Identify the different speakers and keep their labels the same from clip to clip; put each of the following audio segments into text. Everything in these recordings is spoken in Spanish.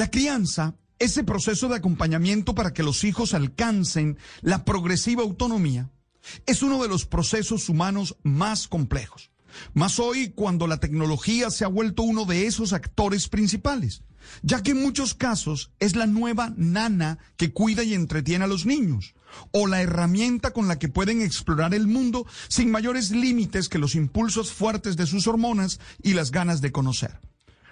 Speaker 1: La crianza, ese proceso de acompañamiento para que los hijos alcancen la progresiva autonomía, es uno de los procesos humanos más complejos. Más hoy cuando la tecnología se ha vuelto uno de esos actores principales, ya que en muchos casos es la nueva nana que cuida y entretiene a los niños, o la herramienta con la que pueden explorar el mundo sin mayores límites que los impulsos fuertes de sus hormonas y las ganas de conocer.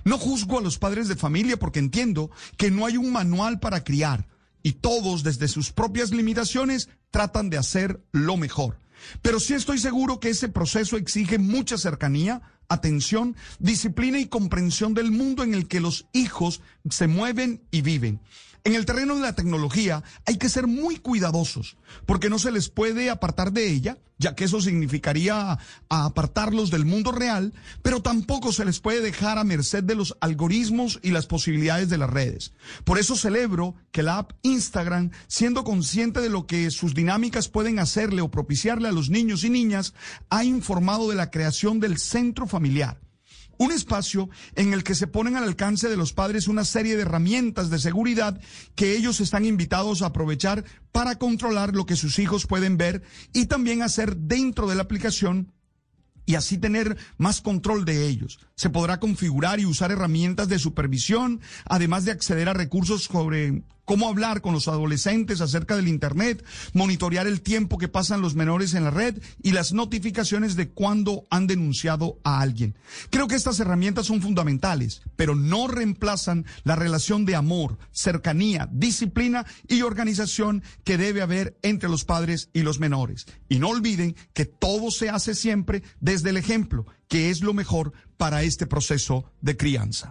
Speaker 1: No juzgo a los padres de familia porque entiendo que no hay un manual para criar y todos desde sus propias limitaciones tratan de hacer lo mejor. Pero sí estoy seguro que ese proceso exige mucha cercanía, atención, disciplina y comprensión del mundo en el que los hijos se mueven y viven. En el terreno de la tecnología hay que ser muy cuidadosos, porque no se les puede apartar de ella, ya que eso significaría apartarlos del mundo real, pero tampoco se les puede dejar a merced de los algoritmos y las posibilidades de las redes. Por eso celebro que la app Instagram, siendo consciente de lo que sus dinámicas pueden hacerle o propiciarle a los niños y niñas, ha informado de la creación del centro familiar un espacio en el que se ponen al alcance de los padres una serie de herramientas de seguridad que ellos están invitados a aprovechar para controlar lo que sus hijos pueden ver y también hacer dentro de la aplicación y así tener más control de ellos. Se podrá configurar y usar herramientas de supervisión, además de acceder a recursos sobre cómo hablar con los adolescentes acerca del Internet, monitorear el tiempo que pasan los menores en la red y las notificaciones de cuando han denunciado a alguien. Creo que estas herramientas son fundamentales, pero no reemplazan la relación de amor, cercanía, disciplina y organización que debe haber entre los padres y los menores. Y no olviden que todo se hace siempre desde el ejemplo, que es lo mejor para este proceso de crianza.